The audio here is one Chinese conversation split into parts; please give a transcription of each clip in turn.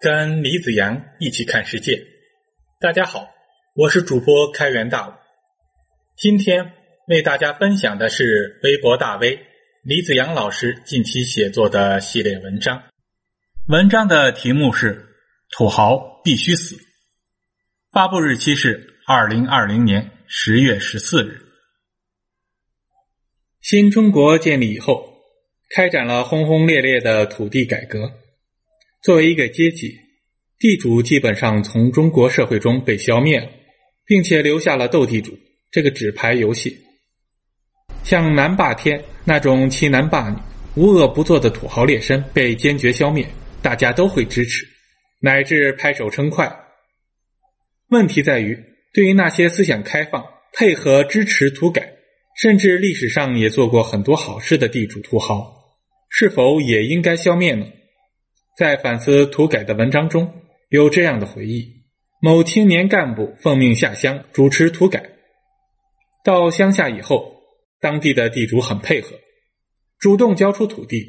跟李子阳一起看世界。大家好，我是主播开元大武。今天为大家分享的是微博大 V 李子阳老师近期写作的系列文章。文章的题目是《土豪必须死》，发布日期是二零二零年十月十四日。新中国建立以后，开展了轰轰烈烈的土地改革。作为一个阶级，地主基本上从中国社会中被消灭了，并且留下了斗地主这个纸牌游戏。像南霸天那种欺男霸女、无恶不作的土豪劣绅被坚决消灭，大家都会支持，乃至拍手称快。问题在于，对于那些思想开放、配合支持土改，甚至历史上也做过很多好事的地主土豪，是否也应该消灭呢？在反思土改的文章中有这样的回忆：某青年干部奉命下乡主持土改，到乡下以后，当地的地主很配合，主动交出土地，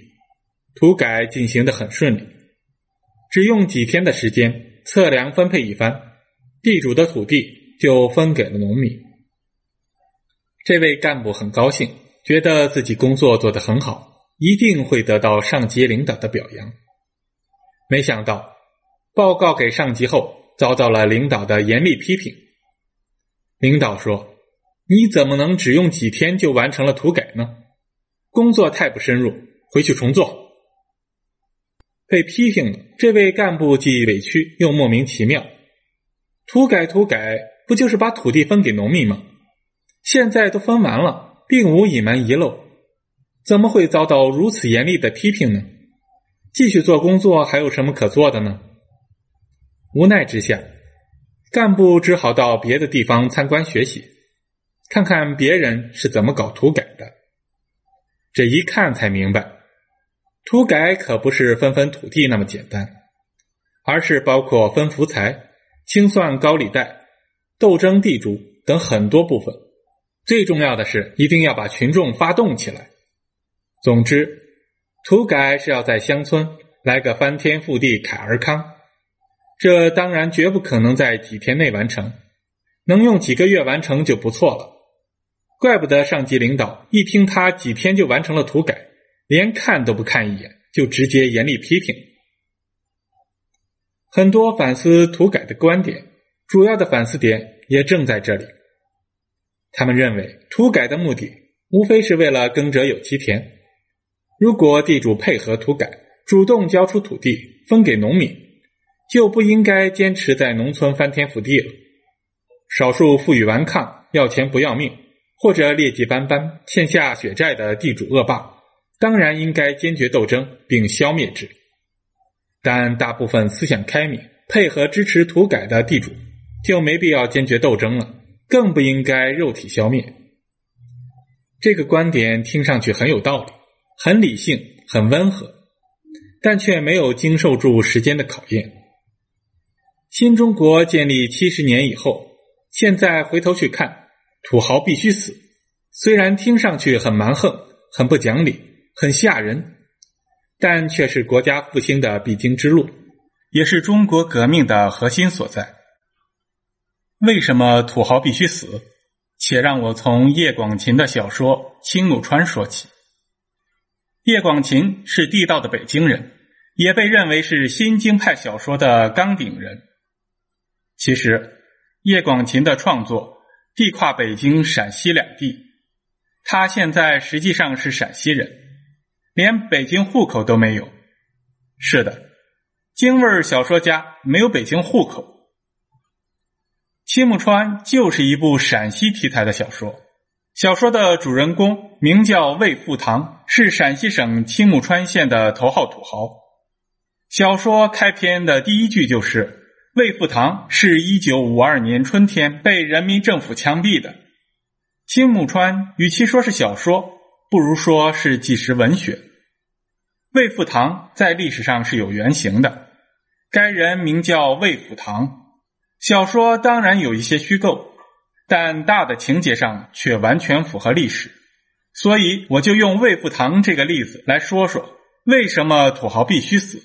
土改进行的很顺利。只用几天的时间测量分配一番，地主的土地就分给了农民。这位干部很高兴，觉得自己工作做得很好，一定会得到上级领导的表扬。没想到，报告给上级后，遭到了领导的严厉批评。领导说：“你怎么能只用几天就完成了土改呢？工作太不深入，回去重做。”被批评了，这位干部既委屈又莫名其妙。土改土改，不就是把土地分给农民吗？现在都分完了，并无隐瞒遗漏，怎么会遭到如此严厉的批评呢？继续做工作还有什么可做的呢？无奈之下，干部只好到别的地方参观学习，看看别人是怎么搞土改的。这一看才明白，土改可不是分分土地那么简单，而是包括分福财、清算高利贷、斗争地主等很多部分。最重要的是，一定要把群众发动起来。总之。土改是要在乡村来个翻天覆地凯尔康，这当然绝不可能在几天内完成，能用几个月完成就不错了。怪不得上级领导一听他几天就完成了土改，连看都不看一眼，就直接严厉批评。很多反思土改的观点，主要的反思点也正在这里。他们认为土改的目的无非是为了耕者有其田。如果地主配合土改，主动交出土地分给农民，就不应该坚持在农村翻天覆地了。少数负隅顽抗、要钱不要命或者劣迹斑斑、欠下血债的地主恶霸，当然应该坚决斗争并消灭之。但大部分思想开明、配合支持土改的地主，就没必要坚决斗争了，更不应该肉体消灭。这个观点听上去很有道理。很理性，很温和，但却没有经受住时间的考验。新中国建立七十年以后，现在回头去看，土豪必须死，虽然听上去很蛮横、很不讲理、很吓人，但却是国家复兴的必经之路，也是中国革命的核心所在。为什么土豪必须死？且让我从叶广芩的小说《青木川》说起。叶广芩是地道的北京人，也被认为是新京派小说的纲鼎人。其实，叶广芩的创作地跨北京、陕西两地，他现在实际上是陕西人，连北京户口都没有。是的，京味小说家没有北京户口。《青木川》就是一部陕西题材的小说。小说的主人公名叫魏富堂，是陕西省青木川县的头号土豪。小说开篇的第一句就是：“魏富堂是一九五二年春天被人民政府枪毙的。”青木川与其说是小说，不如说是纪实文学。魏富堂在历史上是有原型的，该人名叫魏福堂。小说当然有一些虚构。但大的情节上却完全符合历史，所以我就用魏富堂这个例子来说说为什么土豪必须死。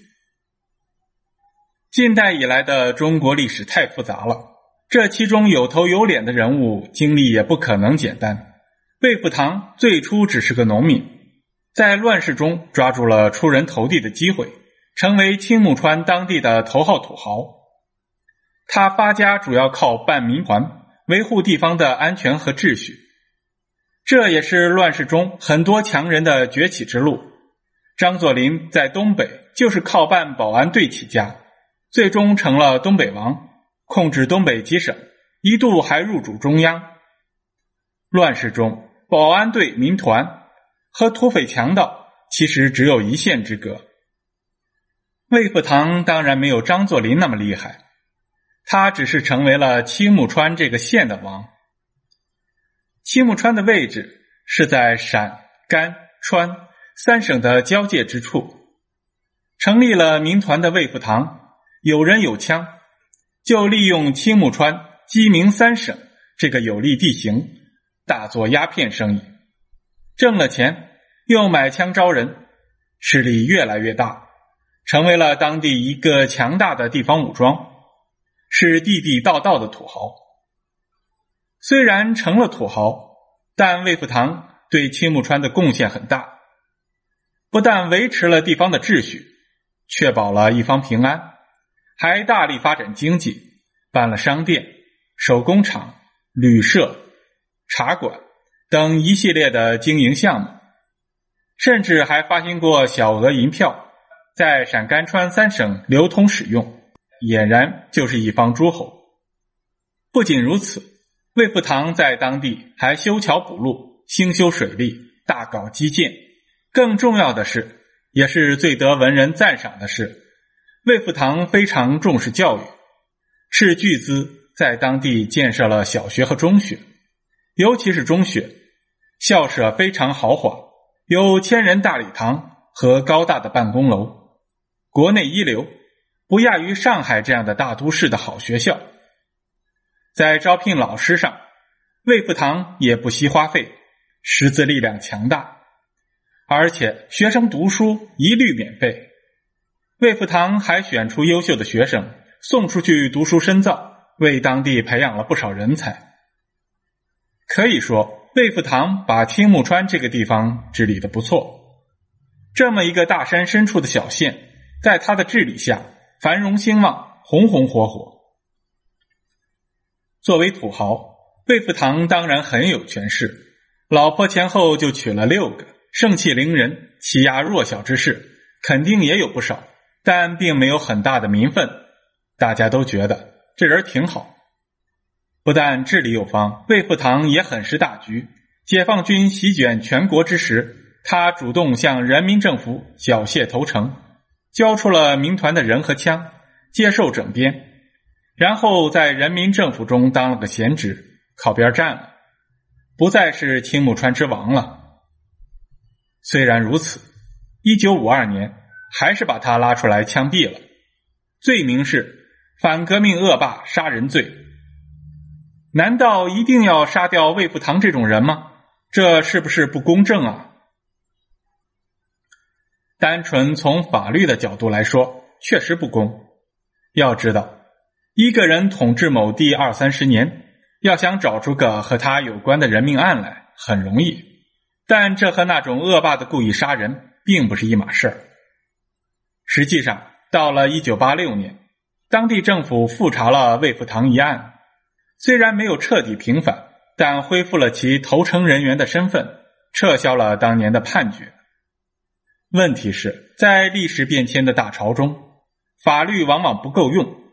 近代以来的中国历史太复杂了，这其中有头有脸的人物经历也不可能简单。魏福堂最初只是个农民，在乱世中抓住了出人头地的机会，成为青木川当地的头号土豪。他发家主要靠办民团，维护地方的安全和秩序。这也是乱世中很多强人的崛起之路。张作霖在东北就是靠办保安队起家，最终成了东北王，控制东北几省，一度还入主中央。乱世中，保安队、民团和土匪强盗其实只有一线之隔。魏福堂当然没有张作霖那么厉害，他只是成为了青木川这个县的王。青木川的位置是在陕、甘、川三省的交界之处，成立了民团的魏福堂，有人有枪，就利用青木川、鸡鸣三省这个有利地形，大做鸦片生意，挣了钱又买枪招人，势力越来越大，成为了当地一个强大的地方武装，是地地道道的土豪。虽然成了土豪，但魏福堂对青木川的贡献很大，不但维持了地方的秩序，确保了一方平安，还大力发展经济，办了商店、手工厂、旅社、茶馆等一系列的经营项目，甚至还发行过小额银票，在陕甘川三省流通使用，俨然就是一方诸侯。不仅如此。魏福堂在当地还修桥补路、兴修水利、大搞基建。更重要的是，也是最得文人赞赏的是，魏福堂非常重视教育，斥巨资在当地建设了小学和中学，尤其是中学，校舍非常豪华，有千人大礼堂和高大的办公楼，国内一流，不亚于上海这样的大都市的好学校。在招聘老师上，魏福堂也不惜花费，师资力量强大，而且学生读书一律免费。魏福堂还选出优秀的学生送出去读书深造，为当地培养了不少人才。可以说，魏福堂把青木川这个地方治理的不错。这么一个大山深处的小县，在他的治理下，繁荣兴旺，红红火火。作为土豪，魏福堂当然很有权势，老婆前后就娶了六个，盛气凌人，欺压弱小之事肯定也有不少，但并没有很大的民愤。大家都觉得这人挺好，不但治理有方，魏福堂也很识大局。解放军席卷全国之时，他主动向人民政府缴械投诚，交出了民团的人和枪，接受整编。然后在人民政府中当了个闲职，靠边站了，不再是青木川之王了。虽然如此，一九五二年还是把他拉出来枪毙了，罪名是反革命恶霸杀人罪。难道一定要杀掉魏福堂这种人吗？这是不是不公正啊？单纯从法律的角度来说，确实不公。要知道。一个人统治某地二三十年，要想找出个和他有关的人命案来很容易，但这和那种恶霸的故意杀人并不是一码事儿。实际上，到了一九八六年，当地政府复查了魏福堂一案，虽然没有彻底平反，但恢复了其投诚人员的身份，撤销了当年的判决。问题是在历史变迁的大潮中，法律往往不够用。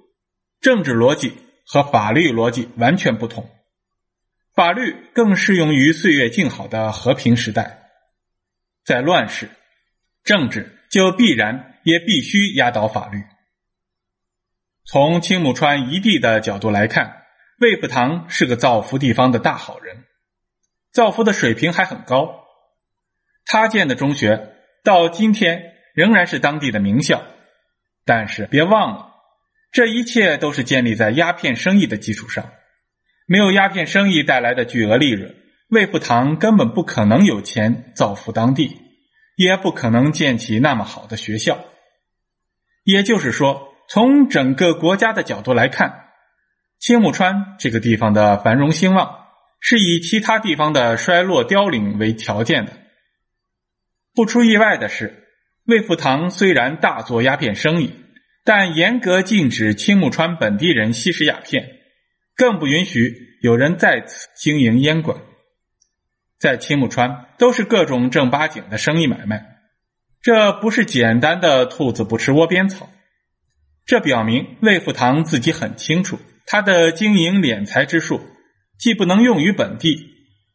政治逻辑和法律逻辑完全不同，法律更适用于岁月静好的和平时代，在乱世，政治就必然也必须压倒法律。从青木川一地的角度来看，魏福堂是个造福地方的大好人，造福的水平还很高。他建的中学到今天仍然是当地的名校，但是别忘了。这一切都是建立在鸦片生意的基础上，没有鸦片生意带来的巨额利润，魏福堂根本不可能有钱造福当地，也不可能建起那么好的学校。也就是说，从整个国家的角度来看，青木川这个地方的繁荣兴旺是以其他地方的衰落凋零为条件的。不出意外的是，魏福堂虽然大做鸦片生意，但严格禁止青木川本地人吸食鸦片，更不允许有人在此经营烟馆。在青木川，都是各种正八经的生意买卖，这不是简单的“兔子不吃窝边草”。这表明魏福堂自己很清楚，他的经营敛财之术既不能用于本地，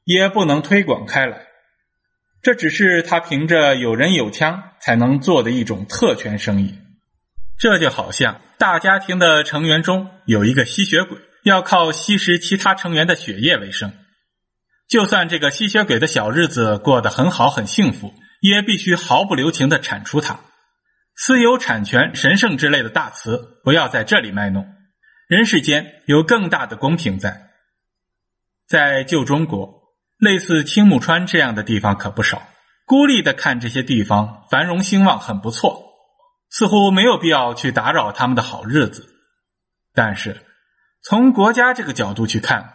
也不能推广开来。这只是他凭着有人有枪才能做的一种特权生意。这就好像大家庭的成员中有一个吸血鬼，要靠吸食其他成员的血液为生。就算这个吸血鬼的小日子过得很好很幸福，也必须毫不留情的铲除他。私有产权神圣之类的大词不要在这里卖弄。人世间有更大的公平在。在旧中国，类似青木川这样的地方可不少。孤立的看这些地方繁荣兴旺很不错，似乎没有必要去打扰他们的好日子。但是从国家这个角度去看。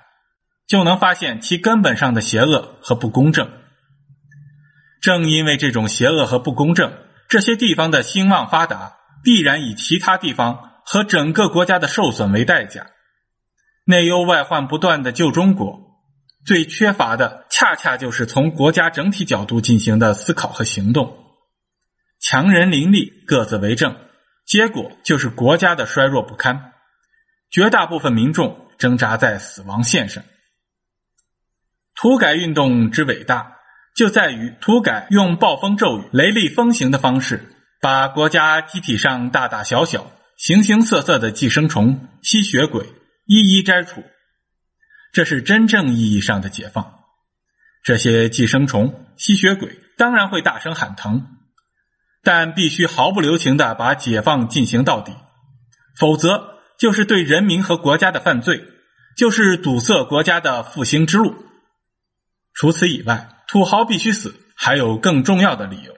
就能发现其根本上的邪恶和不公正。正因为这种邪恶和不公正，这些地方的兴旺发达必然以其他地方和整个国家的受损为代价。内忧外患不断的旧中国，最缺乏的恰恰就是从国家整体角度进行的思考和行动。强人林立，各自为政，结果就是国家的衰弱不堪，绝大部分民众挣扎在死亡线上。土改运动之伟大，就在于土改用暴风骤雨、雷厉风行的方式，把国家机体上大大小小、形形色色的寄生虫、吸血鬼一一摘除。这是真正意义上的解放。这些寄生虫、吸血鬼当然会大声喊疼，但必须毫不留情的把解放进行到底，否则就是对人民和国家的犯罪，就是堵塞国家的复兴之路。除此以外，土豪必须死，还有更重要的理由。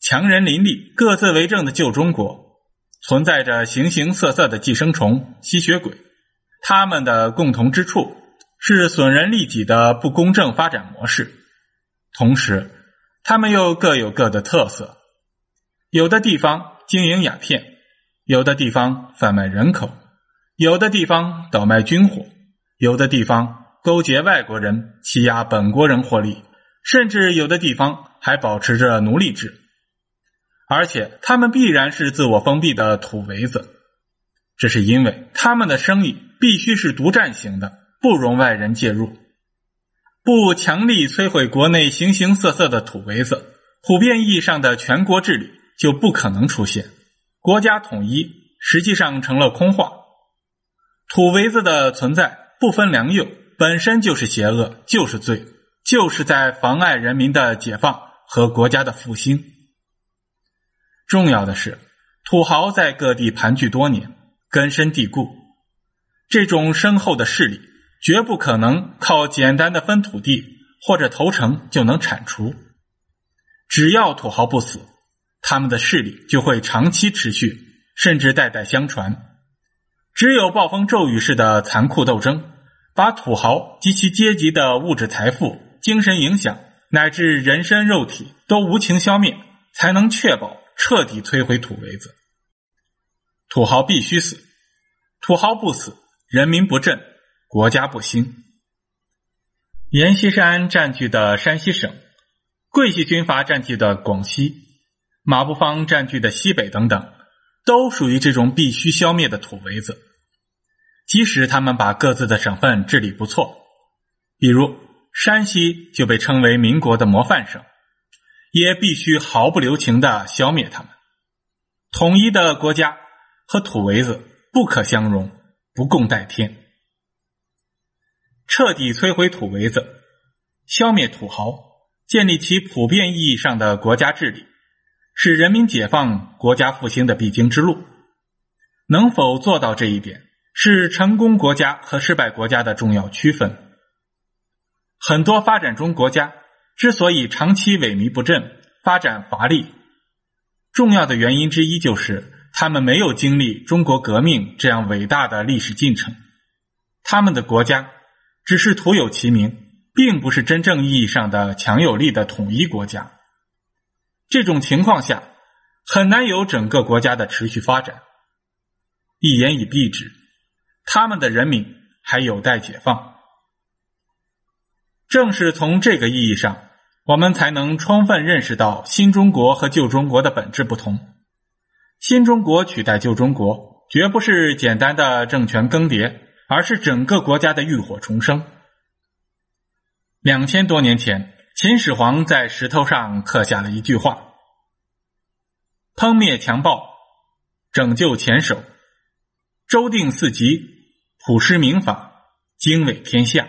强人林立、各自为政的旧中国，存在着形形色色的寄生虫、吸血鬼，他们的共同之处是损人利己的不公正发展模式。同时，他们又各有各的特色。有的地方经营鸦片，有的地方贩卖人口，有的地方倒卖军火，有的地方。勾结外国人欺压本国人获利，甚至有的地方还保持着奴隶制，而且他们必然是自我封闭的土围子，这是因为他们的生意必须是独占型的，不容外人介入。不强力摧毁国内形形色色的土围子，普遍意义上的全国治理就不可能出现，国家统一实际上成了空话。土围子的存在不分良莠。本身就是邪恶，就是罪，就是在妨碍人民的解放和国家的复兴。重要的是，土豪在各地盘踞多年，根深蒂固，这种深厚的势力绝不可能靠简单的分土地或者投诚就能铲除。只要土豪不死，他们的势力就会长期持续，甚至代代相传。只有暴风骤雨式的残酷斗争。把土豪及其阶级的物质财富、精神影响乃至人身肉体都无情消灭，才能确保彻底摧毁土围子。土豪必须死，土豪不死，人民不振，国家不兴。阎锡山占据的山西省，桂系军阀占据的广西，马步芳占据的西北等等，都属于这种必须消灭的土围子。即使他们把各自的省份治理不错，比如山西就被称为民国的模范省，也必须毫不留情的消灭他们。统一的国家和土围子不可相容，不共戴天。彻底摧毁土围子，消灭土豪，建立起普遍意义上的国家治理，是人民解放、国家复兴的必经之路。能否做到这一点？是成功国家和失败国家的重要区分。很多发展中国家之所以长期萎靡不振、发展乏力，重要的原因之一就是他们没有经历中国革命这样伟大的历史进程，他们的国家只是徒有其名，并不是真正意义上的强有力的统一国家。这种情况下，很难有整个国家的持续发展。一言以蔽之，他们的人民还有待解放。正是从这个意义上，我们才能充分认识到新中国和旧中国的本质不同。新中国取代旧中国，绝不是简单的政权更迭，而是整个国家的浴火重生。两千多年前，秦始皇在石头上刻下了一句话：“烹灭强暴，拯救黔首，周定四极，普施民法，经纬天下。”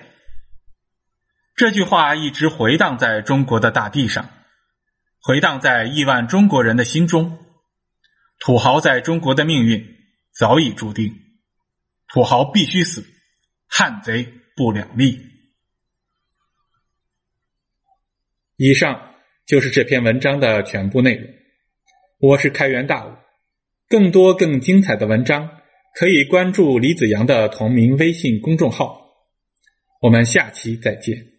这句话一直回荡在中国的大地上，回荡在亿万中国人的心中。土豪在中国的命运早已注定，土豪必须死，汉贼不两立。以上就是这篇文章的全部内容。我是开元大武，更多更精彩的文章可以关注李子阳的同名微信公众号。我们下期再见。